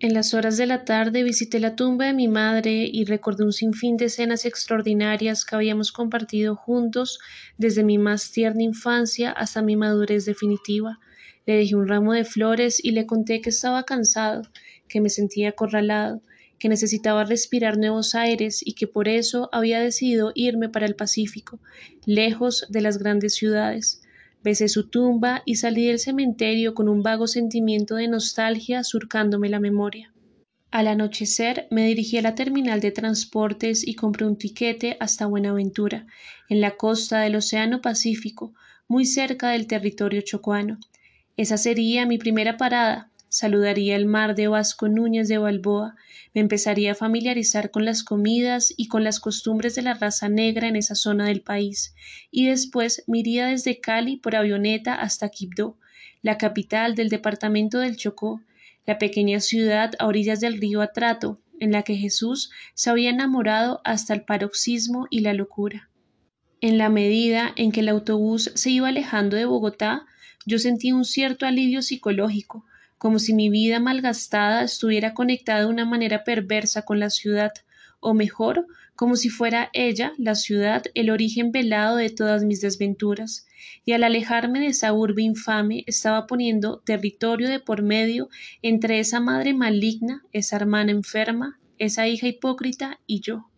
En las horas de la tarde visité la tumba de mi madre y recordé un sinfín de escenas extraordinarias que habíamos compartido juntos desde mi más tierna infancia hasta mi madurez definitiva. Le dejé un ramo de flores y le conté que estaba cansado, que me sentía acorralado, que necesitaba respirar nuevos aires y que por eso había decidido irme para el Pacífico, lejos de las grandes ciudades. Besé su tumba y salí del cementerio con un vago sentimiento de nostalgia surcándome la memoria. Al anochecer me dirigí a la terminal de transportes y compré un tiquete hasta Buenaventura, en la costa del Océano Pacífico, muy cerca del territorio chocuano. Esa sería mi primera parada, saludaría el mar de Vasco Núñez de Balboa, me empezaría a familiarizar con las comidas y con las costumbres de la raza negra en esa zona del país, y después me desde Cali por avioneta hasta Quibdó, la capital del departamento del Chocó, la pequeña ciudad a orillas del río Atrato, en la que Jesús se había enamorado hasta el paroxismo y la locura. En la medida en que el autobús se iba alejando de Bogotá, yo sentí un cierto alivio psicológico, como si mi vida malgastada estuviera conectada de una manera perversa con la ciudad, o mejor, como si fuera ella, la ciudad, el origen velado de todas mis desventuras, y al alejarme de esa urbe infame estaba poniendo territorio de por medio entre esa madre maligna, esa hermana enferma, esa hija hipócrita y yo.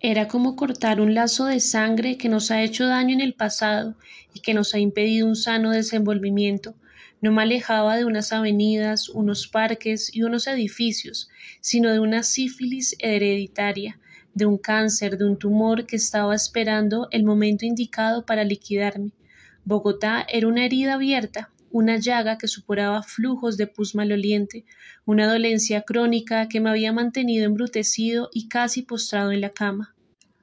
Era como cortar un lazo de sangre que nos ha hecho daño en el pasado y que nos ha impedido un sano desenvolvimiento, no me alejaba de unas avenidas, unos parques y unos edificios, sino de una sífilis hereditaria, de un cáncer, de un tumor que estaba esperando el momento indicado para liquidarme. Bogotá era una herida abierta, una llaga que supuraba flujos de pus maloliente, una dolencia crónica que me había mantenido embrutecido y casi postrado en la cama.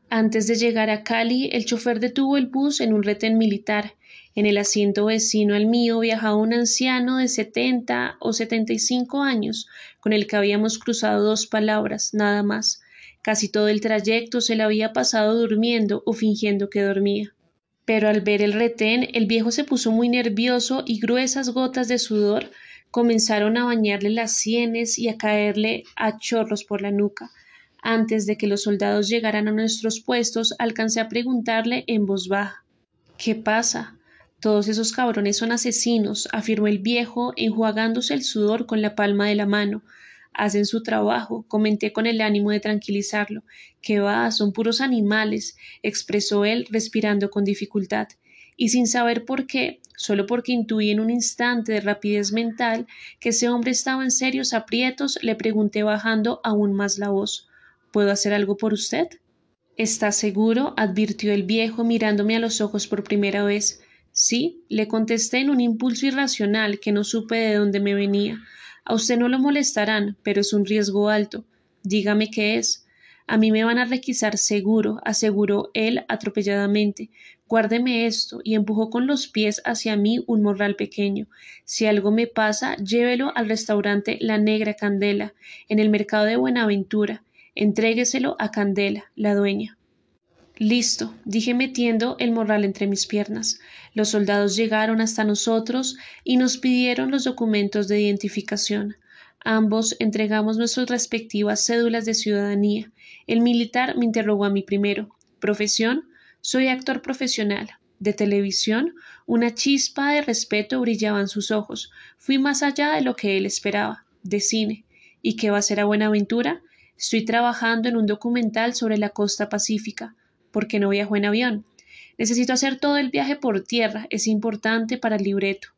Antes de llegar a Cali, el chofer detuvo el bus en un retén militar en el asiento vecino al mío viajaba un anciano de setenta o setenta y cinco años, con el que habíamos cruzado dos palabras, nada más. Casi todo el trayecto se le había pasado durmiendo o fingiendo que dormía. Pero al ver el retén, el viejo se puso muy nervioso y gruesas gotas de sudor comenzaron a bañarle las sienes y a caerle a chorros por la nuca. Antes de que los soldados llegaran a nuestros puestos, alcancé a preguntarle en voz baja ¿Qué pasa? Todos esos cabrones son asesinos, afirmó el viejo, enjuagándose el sudor con la palma de la mano. Hacen su trabajo, comenté con el ánimo de tranquilizarlo. Que va, son puros animales, expresó él, respirando con dificultad. Y sin saber por qué, solo porque intuí en un instante de rapidez mental que ese hombre estaba en serios aprietos, le pregunté bajando aún más la voz ¿Puedo hacer algo por usted? ¿Está seguro? advirtió el viejo mirándome a los ojos por primera vez. Sí, le contesté en un impulso irracional que no supe de dónde me venía. A usted no lo molestarán, pero es un riesgo alto. Dígame qué es. A mí me van a requisar seguro, aseguró él atropelladamente. Guárdeme esto, y empujó con los pies hacia mí un morral pequeño. Si algo me pasa, llévelo al restaurante La Negra Candela, en el mercado de Buenaventura. Entrégueselo a Candela, la dueña. Listo, dije metiendo el morral entre mis piernas. Los soldados llegaron hasta nosotros y nos pidieron los documentos de identificación. Ambos entregamos nuestras respectivas cédulas de ciudadanía. El militar me interrogó a mí primero. ¿Profesión? Soy actor profesional. De televisión, una chispa de respeto brillaba en sus ojos. Fui más allá de lo que él esperaba. De cine. ¿Y qué va a ser a Buenaventura? Estoy trabajando en un documental sobre la costa pacífica porque no viajo en avión. Necesito hacer todo el viaje por tierra, es importante para el libreto.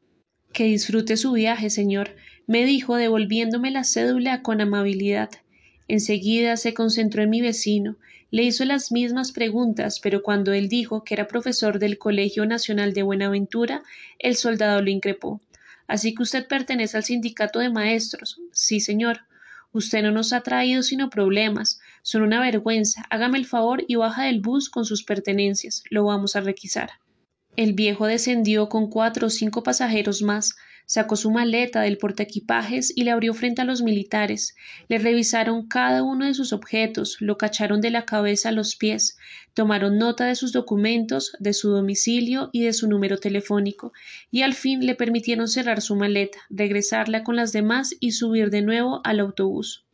Que disfrute su viaje, señor, me dijo devolviéndome la cédula con amabilidad. Enseguida se concentró en mi vecino, le hizo las mismas preguntas, pero cuando él dijo que era profesor del Colegio Nacional de Buenaventura, el soldado lo increpó. Así que usted pertenece al sindicato de maestros. Sí, señor. Usted no nos ha traído sino problemas. Son una vergüenza. Hágame el favor y baja del bus con sus pertenencias. Lo vamos a requisar. El viejo descendió con cuatro o cinco pasajeros más. Sacó su maleta del portaequipajes y le abrió frente a los militares. Le revisaron cada uno de sus objetos, lo cacharon de la cabeza a los pies, tomaron nota de sus documentos, de su domicilio y de su número telefónico, y al fin le permitieron cerrar su maleta, regresarla con las demás y subir de nuevo al autobús.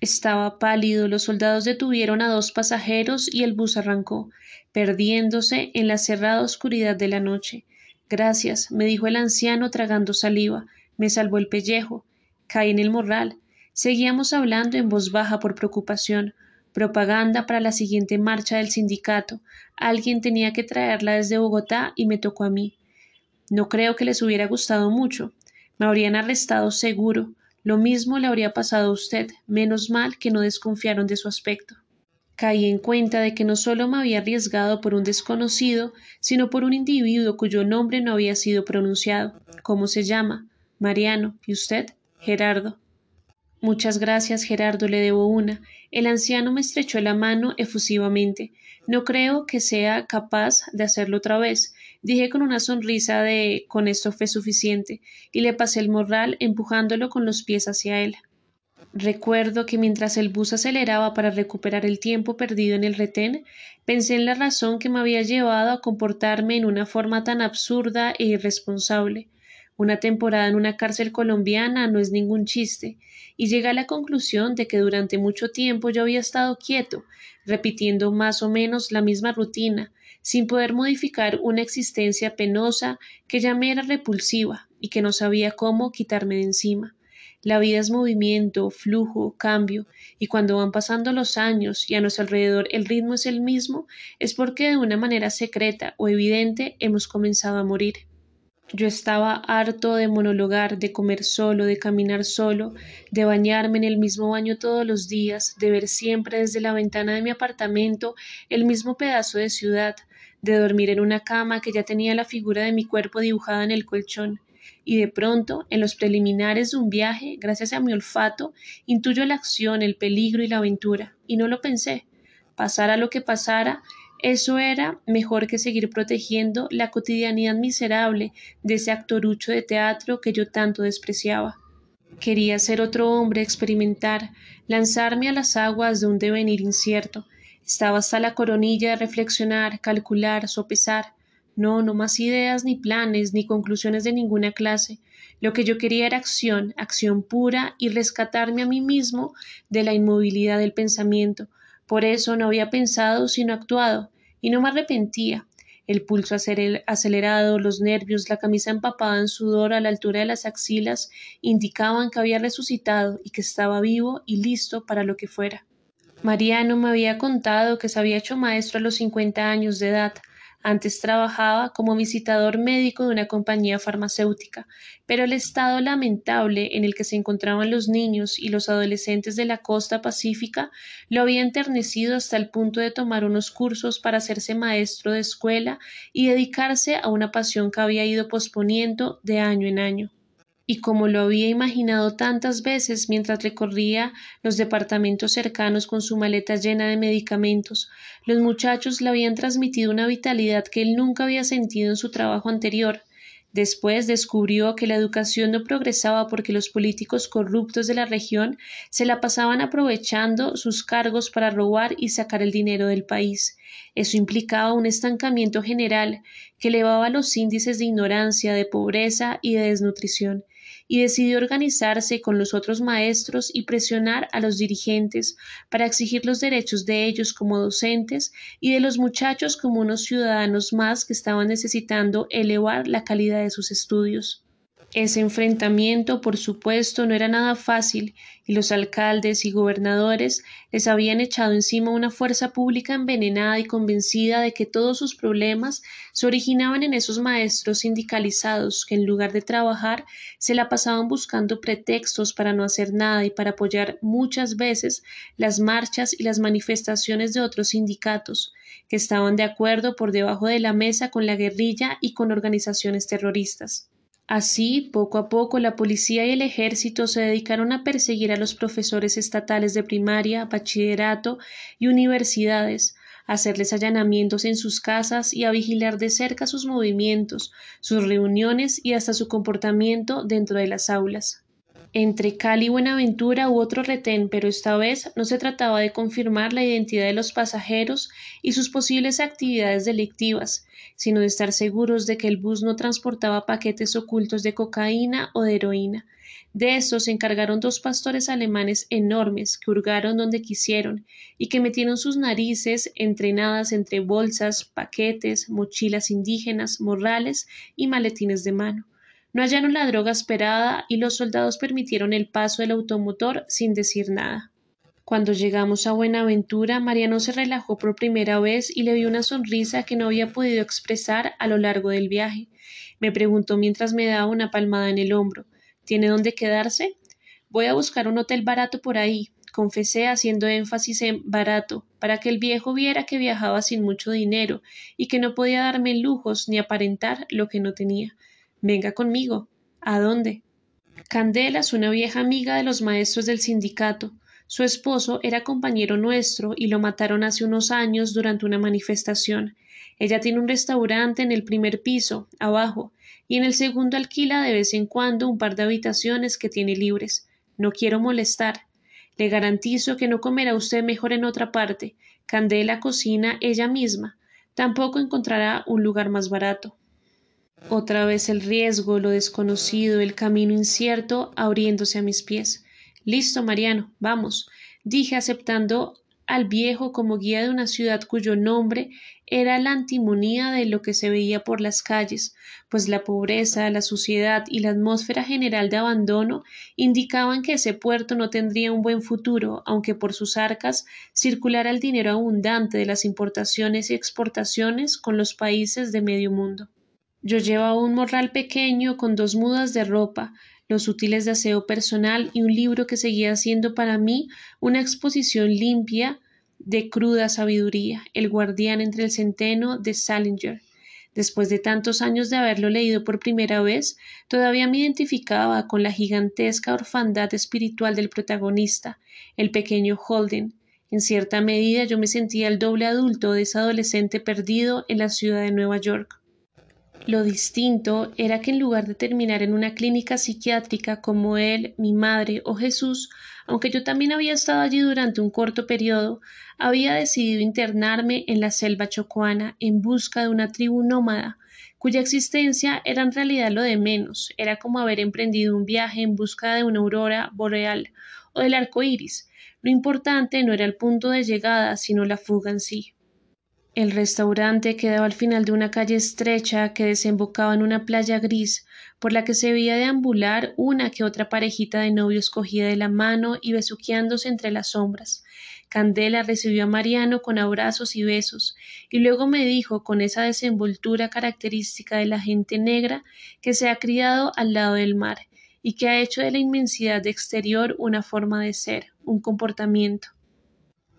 Estaba pálido, los soldados detuvieron a dos pasajeros y el bus arrancó, perdiéndose en la cerrada oscuridad de la noche. Gracias, me dijo el anciano tragando saliva. Me salvó el pellejo. Caí en el morral. Seguíamos hablando en voz baja por preocupación. Propaganda para la siguiente marcha del sindicato. Alguien tenía que traerla desde Bogotá y me tocó a mí. No creo que les hubiera gustado mucho. Me habrían arrestado seguro. Lo mismo le habría pasado a usted. Menos mal que no desconfiaron de su aspecto. Caí en cuenta de que no solo me había arriesgado por un desconocido, sino por un individuo cuyo nombre no había sido pronunciado. ¿Cómo se llama? Mariano. ¿Y usted? Gerardo. Muchas gracias, Gerardo, le debo una. El anciano me estrechó la mano efusivamente. No creo que sea capaz de hacerlo otra vez, dije con una sonrisa de con esto fue suficiente, y le pasé el morral empujándolo con los pies hacia él. Recuerdo que mientras el bus aceleraba para recuperar el tiempo perdido en el retén, pensé en la razón que me había llevado a comportarme en una forma tan absurda e irresponsable. Una temporada en una cárcel colombiana no es ningún chiste, y llegué a la conclusión de que durante mucho tiempo yo había estado quieto, repitiendo más o menos la misma rutina, sin poder modificar una existencia penosa que ya me era repulsiva y que no sabía cómo quitarme de encima. La vida es movimiento, flujo, cambio, y cuando van pasando los años y a nuestro alrededor el ritmo es el mismo, es porque de una manera secreta o evidente hemos comenzado a morir. Yo estaba harto de monologar, de comer solo, de caminar solo, de bañarme en el mismo baño todos los días, de ver siempre desde la ventana de mi apartamento el mismo pedazo de ciudad, de dormir en una cama que ya tenía la figura de mi cuerpo dibujada en el colchón, y de pronto, en los preliminares de un viaje, gracias a mi olfato, intuyo la acción, el peligro y la aventura, y no lo pensé. Pasara lo que pasara, eso era mejor que seguir protegiendo la cotidianidad miserable de ese actorucho de teatro que yo tanto despreciaba. Quería ser otro hombre, experimentar, lanzarme a las aguas de un devenir incierto. Estaba hasta la coronilla de reflexionar, calcular, sopesar. No, no más ideas, ni planes, ni conclusiones de ninguna clase. Lo que yo quería era acción, acción pura y rescatarme a mí mismo de la inmovilidad del pensamiento. Por eso no había pensado sino actuado, y no me arrepentía. El pulso acelerado, los nervios, la camisa empapada en sudor a la altura de las axilas indicaban que había resucitado y que estaba vivo y listo para lo que fuera. Mariano me había contado que se había hecho maestro a los cincuenta años de edad, antes trabajaba como visitador médico de una compañía farmacéutica, pero el estado lamentable en el que se encontraban los niños y los adolescentes de la costa pacífica lo había enternecido hasta el punto de tomar unos cursos para hacerse maestro de escuela y dedicarse a una pasión que había ido posponiendo de año en año y como lo había imaginado tantas veces mientras recorría los departamentos cercanos con su maleta llena de medicamentos, los muchachos le habían transmitido una vitalidad que él nunca había sentido en su trabajo anterior. Después descubrió que la educación no progresaba porque los políticos corruptos de la región se la pasaban aprovechando sus cargos para robar y sacar el dinero del país. Eso implicaba un estancamiento general que elevaba los índices de ignorancia, de pobreza y de desnutrición y decidió organizarse con los otros maestros y presionar a los dirigentes para exigir los derechos de ellos como docentes y de los muchachos como unos ciudadanos más que estaban necesitando elevar la calidad de sus estudios. Ese enfrentamiento, por supuesto, no era nada fácil, y los alcaldes y gobernadores les habían echado encima una fuerza pública envenenada y convencida de que todos sus problemas se originaban en esos maestros sindicalizados que en lugar de trabajar se la pasaban buscando pretextos para no hacer nada y para apoyar muchas veces las marchas y las manifestaciones de otros sindicatos que estaban de acuerdo por debajo de la mesa con la guerrilla y con organizaciones terroristas. Así, poco a poco, la policía y el ejército se dedicaron a perseguir a los profesores estatales de primaria, bachillerato y universidades, a hacerles allanamientos en sus casas y a vigilar de cerca sus movimientos, sus reuniones y hasta su comportamiento dentro de las aulas. Entre Cali y Buenaventura hubo otro retén, pero esta vez no se trataba de confirmar la identidad de los pasajeros y sus posibles actividades delictivas, sino de estar seguros de que el bus no transportaba paquetes ocultos de cocaína o de heroína. De esto se encargaron dos pastores alemanes enormes que hurgaron donde quisieron y que metieron sus narices entrenadas entre bolsas, paquetes, mochilas indígenas, morrales y maletines de mano. No hallaron la droga esperada y los soldados permitieron el paso del automotor sin decir nada. Cuando llegamos a Buenaventura, Mariano se relajó por primera vez y le vio una sonrisa que no había podido expresar a lo largo del viaje. Me preguntó mientras me daba una palmada en el hombro ¿Tiene dónde quedarse? Voy a buscar un hotel barato por ahí, confesé haciendo énfasis en barato, para que el viejo viera que viajaba sin mucho dinero y que no podía darme lujos ni aparentar lo que no tenía. Venga conmigo. ¿A dónde? Candela es una vieja amiga de los maestros del sindicato. Su esposo era compañero nuestro y lo mataron hace unos años durante una manifestación. Ella tiene un restaurante en el primer piso, abajo, y en el segundo alquila de vez en cuando un par de habitaciones que tiene libres. No quiero molestar. Le garantizo que no comerá usted mejor en otra parte. Candela cocina ella misma. Tampoco encontrará un lugar más barato. Otra vez el riesgo, lo desconocido, el camino incierto abriéndose a mis pies. Listo, Mariano, vamos, dije aceptando al viejo como guía de una ciudad cuyo nombre era la antimonía de lo que se veía por las calles, pues la pobreza, la suciedad y la atmósfera general de abandono indicaban que ese puerto no tendría un buen futuro, aunque por sus arcas circulara el dinero abundante de las importaciones y exportaciones con los países de medio mundo. Yo llevaba un morral pequeño con dos mudas de ropa, los útiles de aseo personal y un libro que seguía siendo para mí una exposición limpia de cruda sabiduría, El guardián entre el centeno de Salinger. Después de tantos años de haberlo leído por primera vez, todavía me identificaba con la gigantesca orfandad espiritual del protagonista, el pequeño Holden. En cierta medida yo me sentía el doble adulto de ese adolescente perdido en la ciudad de Nueva York. Lo distinto era que en lugar de terminar en una clínica psiquiátrica como él, mi madre o Jesús, aunque yo también había estado allí durante un corto periodo, había decidido internarme en la selva chocuana en busca de una tribu nómada, cuya existencia era en realidad lo de menos, era como haber emprendido un viaje en busca de una aurora boreal o del arco iris. Lo importante no era el punto de llegada, sino la fuga en sí. El restaurante quedaba al final de una calle estrecha que desembocaba en una playa gris, por la que se veía deambular una que otra parejita de novios cogida de la mano y besuqueándose entre las sombras. Candela recibió a Mariano con abrazos y besos, y luego me dijo con esa desenvoltura característica de la gente negra que se ha criado al lado del mar y que ha hecho de la inmensidad exterior una forma de ser, un comportamiento.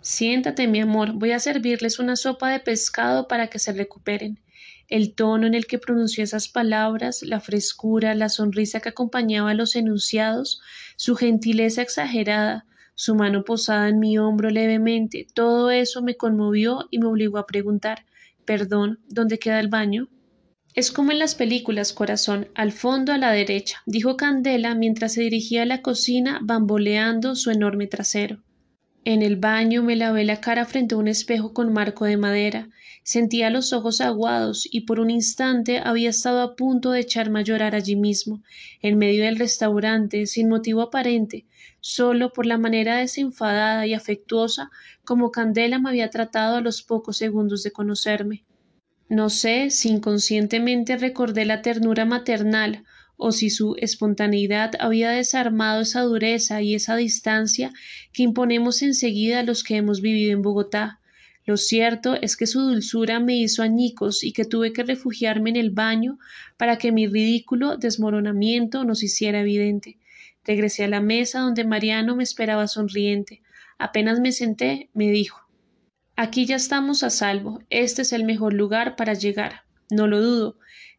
Siéntate, mi amor, voy a servirles una sopa de pescado para que se recuperen. El tono en el que pronunció esas palabras, la frescura, la sonrisa que acompañaba los enunciados, su gentileza exagerada, su mano posada en mi hombro levemente, todo eso me conmovió y me obligó a preguntar Perdón, ¿dónde queda el baño? Es como en las películas, corazón, al fondo a la derecha, dijo Candela mientras se dirigía a la cocina bamboleando su enorme trasero. En el baño me lavé la cara frente a un espejo con marco de madera, sentía los ojos aguados y por un instante había estado a punto de echarme a llorar allí mismo, en medio del restaurante, sin motivo aparente, solo por la manera desenfadada y afectuosa como Candela me había tratado a los pocos segundos de conocerme. No sé si inconscientemente recordé la ternura maternal o si su espontaneidad había desarmado esa dureza y esa distancia que imponemos enseguida a los que hemos vivido en Bogotá. Lo cierto es que su dulzura me hizo añicos y que tuve que refugiarme en el baño para que mi ridículo desmoronamiento nos hiciera evidente. Regresé a la mesa donde Mariano me esperaba sonriente. Apenas me senté, me dijo Aquí ya estamos a salvo. Este es el mejor lugar para llegar. No lo dudo.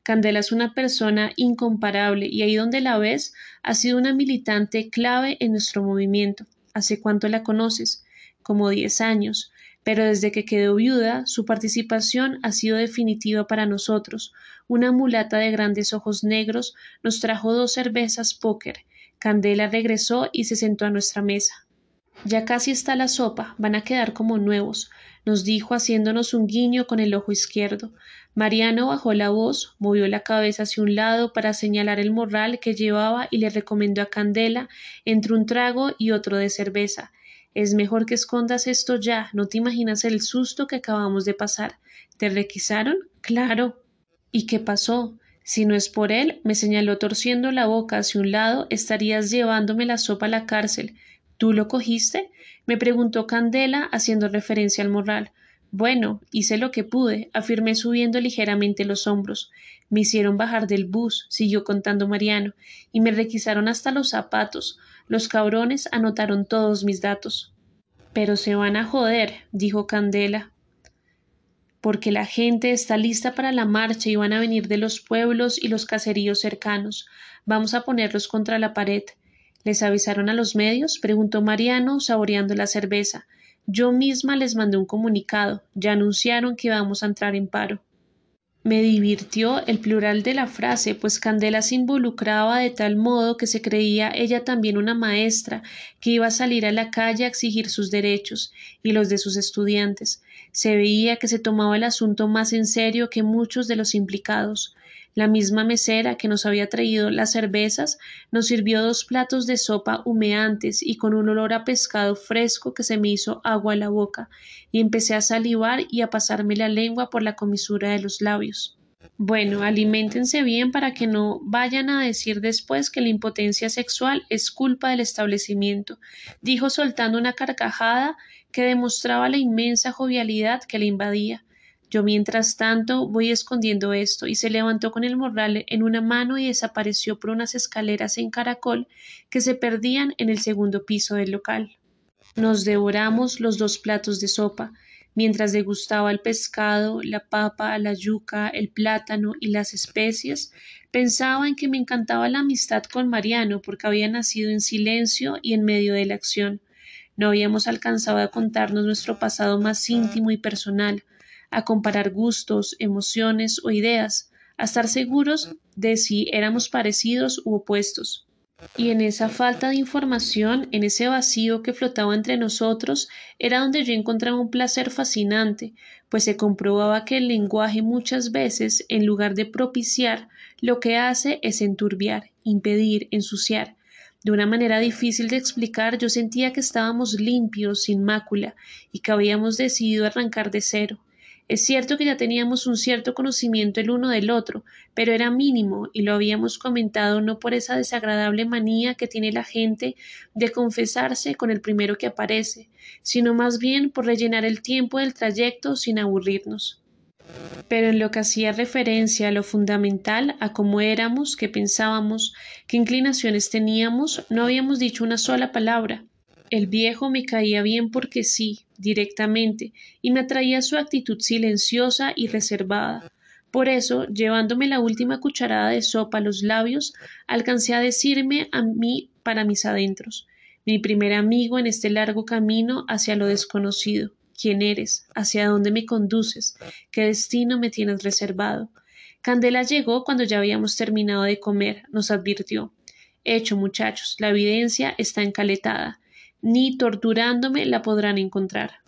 Candela es una persona incomparable y ahí donde la ves ha sido una militante clave en nuestro movimiento. ¿Hace cuánto la conoces? Como diez años. pero desde que quedó viuda, su participación ha sido definitiva para nosotros. Una mulata de grandes ojos negros nos trajo dos cervezas póker. Candela regresó y se sentó a nuestra mesa. Ya casi está la sopa, van a quedar como nuevos, nos dijo haciéndonos un guiño con el ojo izquierdo. Mariano bajó la voz, movió la cabeza hacia un lado para señalar el morral que llevaba y le recomendó a Candela entre un trago y otro de cerveza. Es mejor que escondas esto ya, no te imaginas el susto que acabamos de pasar. ¿Te requisaron? Claro. ¿Y qué pasó? Si no es por él, me señaló torciendo la boca hacia un lado, estarías llevándome la sopa a la cárcel. ¿Tú lo cogiste? me preguntó Candela, haciendo referencia al morral. Bueno, hice lo que pude, afirmé subiendo ligeramente los hombros. Me hicieron bajar del bus, siguió contando Mariano, y me requisaron hasta los zapatos. Los cabrones anotaron todos mis datos. Pero se van a joder, dijo Candela, porque la gente está lista para la marcha y van a venir de los pueblos y los caseríos cercanos. Vamos a ponerlos contra la pared. ¿Les avisaron a los medios? preguntó Mariano, saboreando la cerveza. Yo misma les mandé un comunicado. Ya anunciaron que íbamos a entrar en paro. Me divirtió el plural de la frase, pues Candela se involucraba de tal modo que se creía ella también una maestra que iba a salir a la calle a exigir sus derechos y los de sus estudiantes. Se veía que se tomaba el asunto más en serio que muchos de los implicados. La misma mesera que nos había traído las cervezas nos sirvió dos platos de sopa humeantes y con un olor a pescado fresco que se me hizo agua a la boca, y empecé a salivar y a pasarme la lengua por la comisura de los labios. Bueno, aliméntense bien para que no vayan a decir después que la impotencia sexual es culpa del establecimiento, dijo soltando una carcajada que demostraba la inmensa jovialidad que le invadía. Yo mientras tanto voy escondiendo esto y se levantó con el morral en una mano y desapareció por unas escaleras en caracol que se perdían en el segundo piso del local. Nos devoramos los dos platos de sopa, mientras degustaba el pescado, la papa, la yuca, el plátano y las especias, pensaba en que me encantaba la amistad con Mariano porque había nacido en silencio y en medio de la acción. No habíamos alcanzado a contarnos nuestro pasado más íntimo y personal, a comparar gustos, emociones o ideas, a estar seguros de si éramos parecidos u opuestos. Y en esa falta de información, en ese vacío que flotaba entre nosotros, era donde yo encontraba un placer fascinante, pues se comprobaba que el lenguaje muchas veces, en lugar de propiciar, lo que hace es enturbiar, impedir, ensuciar. De una manera difícil de explicar, yo sentía que estábamos limpios, sin mácula, y que habíamos decidido arrancar de cero. Es cierto que ya teníamos un cierto conocimiento el uno del otro, pero era mínimo y lo habíamos comentado no por esa desagradable manía que tiene la gente de confesarse con el primero que aparece, sino más bien por rellenar el tiempo del trayecto sin aburrirnos. Pero en lo que hacía referencia a lo fundamental, a cómo éramos, qué pensábamos, qué inclinaciones teníamos, no habíamos dicho una sola palabra. El viejo me caía bien porque sí, directamente, y me atraía su actitud silenciosa y reservada. Por eso, llevándome la última cucharada de sopa a los labios, alcancé a decirme a mí para mis adentros, mi primer amigo en este largo camino hacia lo desconocido. ¿Quién eres? ¿Hacia dónde me conduces? ¿Qué destino me tienes reservado? Candela llegó cuando ya habíamos terminado de comer, nos advirtió. Hecho, muchachos, la evidencia está encaletada ni torturándome la podrán encontrar.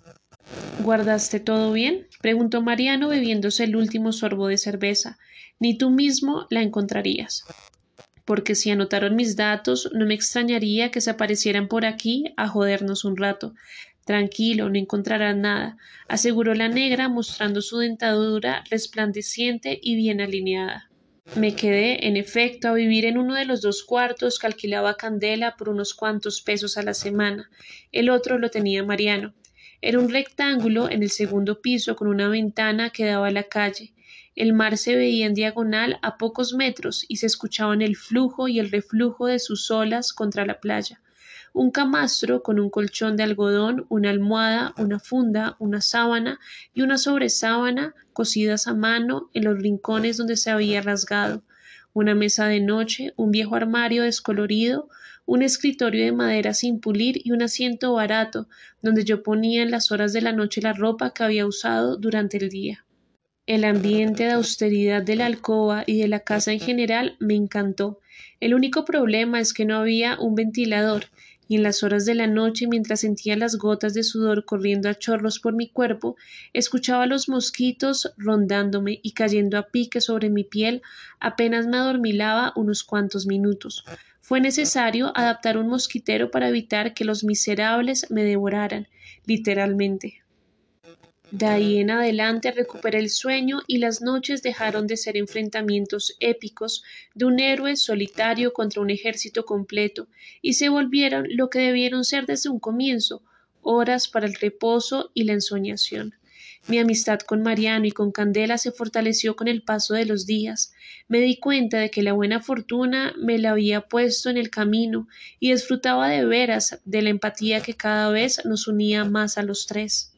¿Guardaste todo bien? preguntó Mariano bebiéndose el último sorbo de cerveza. Ni tú mismo la encontrarías. Porque si anotaron mis datos, no me extrañaría que se aparecieran por aquí a jodernos un rato. Tranquilo, no encontrarán nada, aseguró la negra mostrando su dentadura resplandeciente y bien alineada. Me quedé, en efecto, a vivir en uno de los dos cuartos que alquilaba Candela por unos cuantos pesos a la semana. El otro lo tenía Mariano. Era un rectángulo en el segundo piso con una ventana que daba a la calle. El mar se veía en diagonal a pocos metros y se escuchaban el flujo y el reflujo de sus olas contra la playa un camastro con un colchón de algodón, una almohada, una funda, una sábana y una sobresábana cosidas a mano en los rincones donde se había rasgado, una mesa de noche, un viejo armario descolorido, un escritorio de madera sin pulir y un asiento barato donde yo ponía en las horas de la noche la ropa que había usado durante el día. El ambiente de austeridad de la alcoba y de la casa en general me encantó. El único problema es que no había un ventilador y en las horas de la noche, mientras sentía las gotas de sudor corriendo a chorros por mi cuerpo, escuchaba los mosquitos rondándome y cayendo a pique sobre mi piel, apenas me adormilaba unos cuantos minutos. Fue necesario adaptar un mosquitero para evitar que los miserables me devoraran, literalmente. De ahí en adelante recuperé el sueño y las noches dejaron de ser enfrentamientos épicos de un héroe solitario contra un ejército completo y se volvieron lo que debieron ser desde un comienzo, horas para el reposo y la ensoñación. Mi amistad con Mariano y con Candela se fortaleció con el paso de los días. Me di cuenta de que la buena fortuna me la había puesto en el camino y disfrutaba de veras de la empatía que cada vez nos unía más a los tres.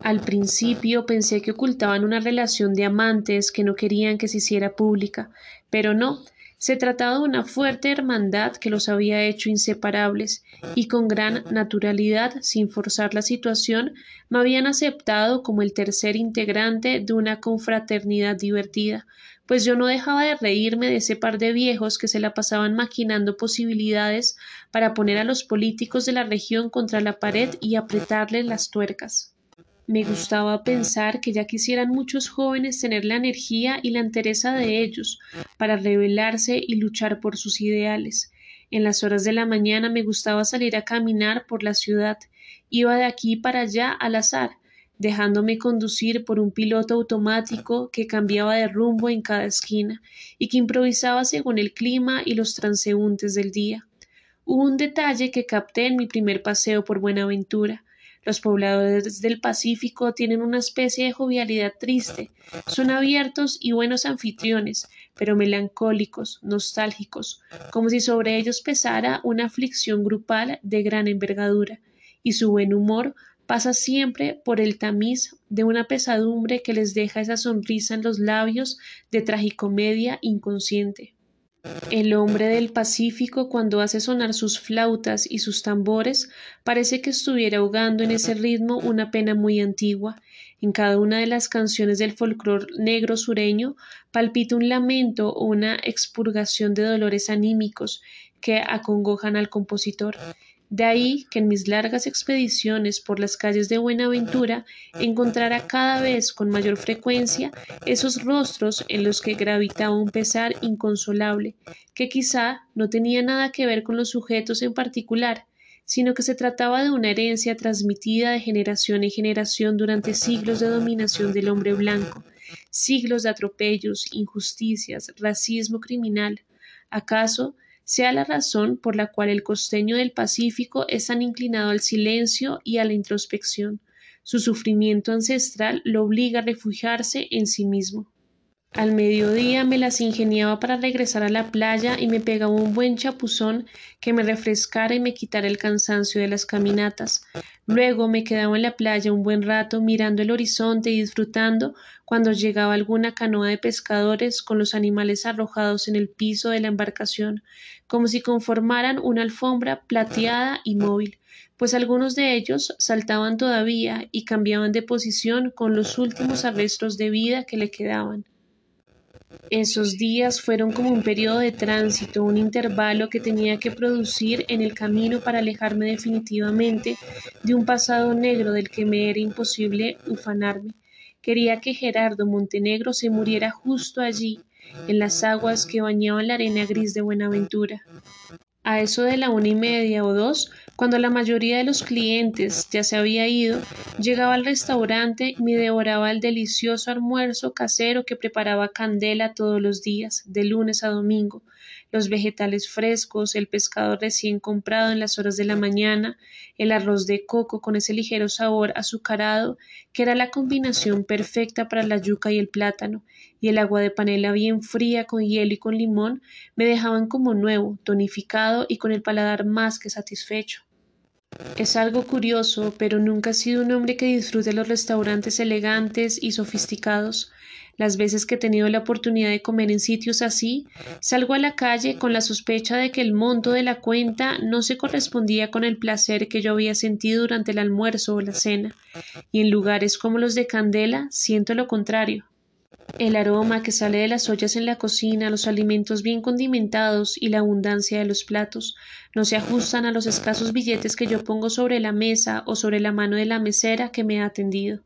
Al principio pensé que ocultaban una relación de amantes que no querían que se hiciera pública, pero no, se trataba de una fuerte hermandad que los había hecho inseparables, y con gran naturalidad, sin forzar la situación, me habían aceptado como el tercer integrante de una confraternidad divertida, pues yo no dejaba de reírme de ese par de viejos que se la pasaban maquinando posibilidades para poner a los políticos de la región contra la pared y apretarles las tuercas. Me gustaba pensar que ya quisieran muchos jóvenes tener la energía y la entereza de ellos para rebelarse y luchar por sus ideales. En las horas de la mañana me gustaba salir a caminar por la ciudad. Iba de aquí para allá al azar, dejándome conducir por un piloto automático que cambiaba de rumbo en cada esquina y que improvisaba según el clima y los transeúntes del día. Hubo un detalle que capté en mi primer paseo por Buenaventura. Los pobladores del Pacífico tienen una especie de jovialidad triste. Son abiertos y buenos anfitriones, pero melancólicos, nostálgicos, como si sobre ellos pesara una aflicción grupal de gran envergadura, y su buen humor pasa siempre por el tamiz de una pesadumbre que les deja esa sonrisa en los labios de tragicomedia inconsciente. El hombre del Pacífico, cuando hace sonar sus flautas y sus tambores, parece que estuviera ahogando en ese ritmo una pena muy antigua. En cada una de las canciones del folclor negro sureño palpita un lamento o una expurgación de dolores anímicos que acongojan al compositor. De ahí que en mis largas expediciones por las calles de Buenaventura encontrara cada vez con mayor frecuencia esos rostros en los que gravitaba un pesar inconsolable, que quizá no tenía nada que ver con los sujetos en particular, sino que se trataba de una herencia transmitida de generación en generación durante siglos de dominación del hombre blanco, siglos de atropellos, injusticias, racismo criminal. ¿Acaso sea la razón por la cual el costeño del Pacífico es tan inclinado al silencio y a la introspección. Su sufrimiento ancestral lo obliga a refugiarse en sí mismo. Al mediodía me las ingeniaba para regresar a la playa y me pegaba un buen chapuzón que me refrescara y me quitara el cansancio de las caminatas. Luego me quedaba en la playa un buen rato mirando el horizonte y disfrutando cuando llegaba alguna canoa de pescadores con los animales arrojados en el piso de la embarcación, como si conformaran una alfombra plateada y móvil, pues algunos de ellos saltaban todavía y cambiaban de posición con los últimos arrestos de vida que le quedaban. Esos días fueron como un periodo de tránsito, un intervalo que tenía que producir en el camino para alejarme definitivamente de un pasado negro del que me era imposible ufanarme. Quería que Gerardo Montenegro se muriera justo allí, en las aguas que bañaban la arena gris de Buenaventura. A eso de la una y media o dos, cuando la mayoría de los clientes ya se había ido, llegaba al restaurante y me devoraba el delicioso almuerzo casero que preparaba Candela todos los días, de lunes a domingo, los vegetales frescos, el pescado recién comprado en las horas de la mañana, el arroz de coco con ese ligero sabor azucarado que era la combinación perfecta para la yuca y el plátano, y el agua de panela bien fría con hielo y con limón me dejaban como nuevo, tonificado y con el paladar más que satisfecho. Es algo curioso, pero nunca he sido un hombre que disfrute los restaurantes elegantes y sofisticados. Las veces que he tenido la oportunidad de comer en sitios así, salgo a la calle con la sospecha de que el monto de la cuenta no se correspondía con el placer que yo había sentido durante el almuerzo o la cena, y en lugares como los de Candela siento lo contrario. El aroma que sale de las ollas en la cocina, los alimentos bien condimentados y la abundancia de los platos no se ajustan a los escasos billetes que yo pongo sobre la mesa o sobre la mano de la mesera que me ha atendido.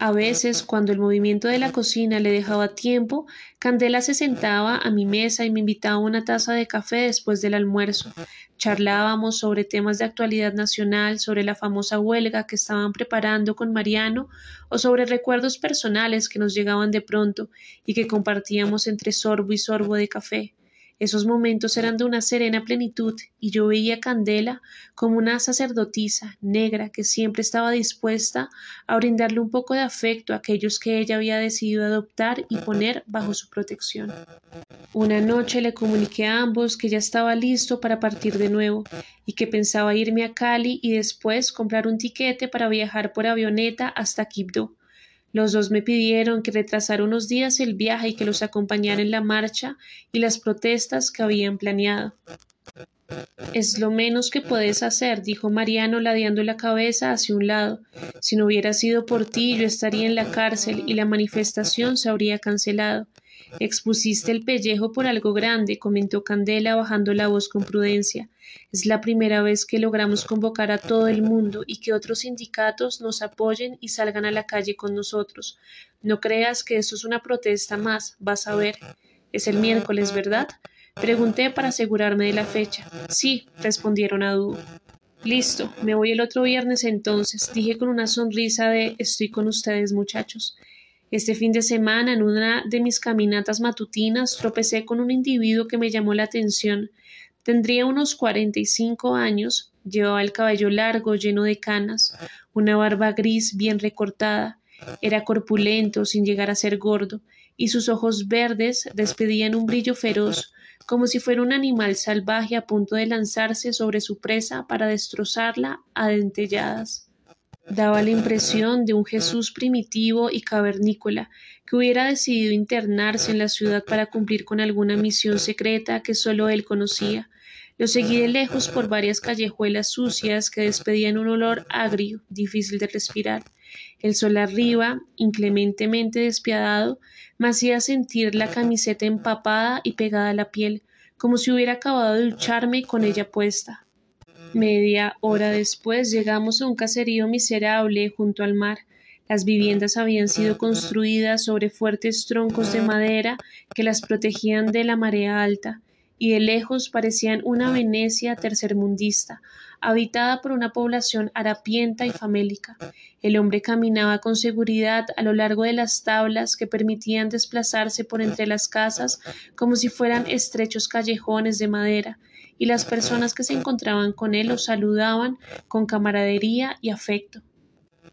A veces, cuando el movimiento de la cocina le dejaba tiempo, Candela se sentaba a mi mesa y me invitaba a una taza de café después del almuerzo. Charlábamos sobre temas de actualidad nacional, sobre la famosa huelga que estaban preparando con Mariano o sobre recuerdos personales que nos llegaban de pronto y que compartíamos entre sorbo y sorbo de café. Esos momentos eran de una serena plenitud y yo veía a Candela como una sacerdotisa negra que siempre estaba dispuesta a brindarle un poco de afecto a aquellos que ella había decidido adoptar y poner bajo su protección. Una noche le comuniqué a ambos que ya estaba listo para partir de nuevo y que pensaba irme a Cali y después comprar un tiquete para viajar por avioneta hasta Quibdó. Los dos me pidieron que retrasara unos días el viaje y que los acompañara en la marcha y las protestas que habían planeado. Es lo menos que puedes hacer, dijo Mariano ladeando la cabeza hacia un lado. Si no hubiera sido por ti, yo estaría en la cárcel y la manifestación se habría cancelado. Expusiste el pellejo por algo grande, comentó Candela bajando la voz con prudencia. Es la primera vez que logramos convocar a todo el mundo y que otros sindicatos nos apoyen y salgan a la calle con nosotros. No creas que esto es una protesta más, vas a ver. Es el miércoles, ¿verdad? Pregunté para asegurarme de la fecha. Sí, respondieron a dúo. Listo, me voy el otro viernes entonces, dije con una sonrisa de estoy con ustedes, muchachos. Este fin de semana, en una de mis caminatas matutinas, tropecé con un individuo que me llamó la atención. Tendría unos cuarenta y cinco años, llevaba el cabello largo, lleno de canas, una barba gris bien recortada, era corpulento sin llegar a ser gordo, y sus ojos verdes despedían un brillo feroz, como si fuera un animal salvaje a punto de lanzarse sobre su presa para destrozarla a dentelladas daba la impresión de un Jesús primitivo y cavernícola que hubiera decidido internarse en la ciudad para cumplir con alguna misión secreta que sólo él conocía. Lo seguí de lejos por varias callejuelas sucias que despedían un olor agrio, difícil de respirar. El sol arriba, inclementemente despiadado, me hacía sentir la camiseta empapada y pegada a la piel, como si hubiera acabado de ducharme con ella puesta. Media hora después llegamos a un caserío miserable junto al mar. Las viviendas habían sido construidas sobre fuertes troncos de madera que las protegían de la marea alta, y de lejos parecían una Venecia tercermundista, habitada por una población harapienta y famélica. El hombre caminaba con seguridad a lo largo de las tablas que permitían desplazarse por entre las casas como si fueran estrechos callejones de madera, y las personas que se encontraban con él lo saludaban con camaradería y afecto.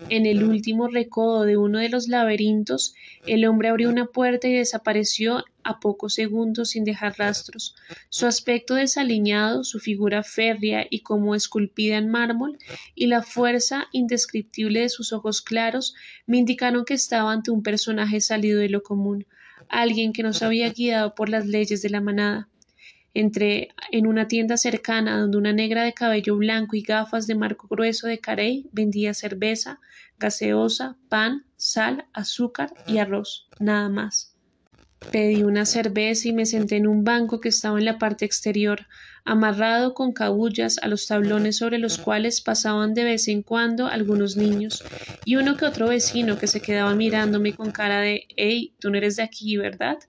En el último recodo de uno de los laberintos, el hombre abrió una puerta y desapareció a pocos segundos sin dejar rastros. Su aspecto desaliñado, su figura férrea y como esculpida en mármol, y la fuerza indescriptible de sus ojos claros me indicaron que estaba ante un personaje salido de lo común, alguien que nos había guiado por las leyes de la manada. Entré en una tienda cercana donde una negra de cabello blanco y gafas de marco grueso de carey vendía cerveza, gaseosa, pan, sal, azúcar y arroz, nada más. Pedí una cerveza y me senté en un banco que estaba en la parte exterior, amarrado con cabullas a los tablones sobre los cuales pasaban de vez en cuando algunos niños, y uno que otro vecino que se quedaba mirándome con cara de Hey, tú no eres de aquí, ¿verdad?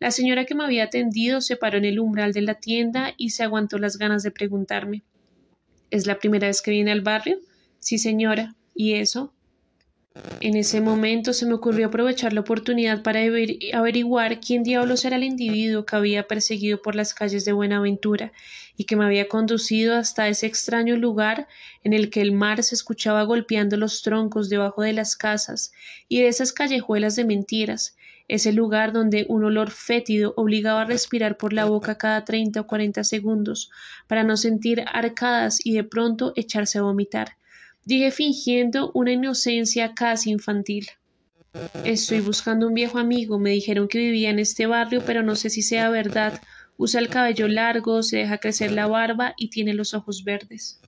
La señora que me había atendido se paró en el umbral de la tienda y se aguantó las ganas de preguntarme ¿Es la primera vez que viene al barrio? Sí, señora. ¿Y eso? En ese momento se me ocurrió aprovechar la oportunidad para averiguar quién diablos era el individuo que había perseguido por las calles de Buenaventura y que me había conducido hasta ese extraño lugar en el que el mar se escuchaba golpeando los troncos debajo de las casas y de esas callejuelas de mentiras, ese lugar donde un olor fétido obligaba a respirar por la boca cada treinta o cuarenta segundos para no sentir arcadas y de pronto echarse a vomitar. Dije fingiendo una inocencia casi infantil. Estoy buscando un viejo amigo. Me dijeron que vivía en este barrio, pero no sé si sea verdad. Usa el cabello largo, se deja crecer la barba y tiene los ojos verdes.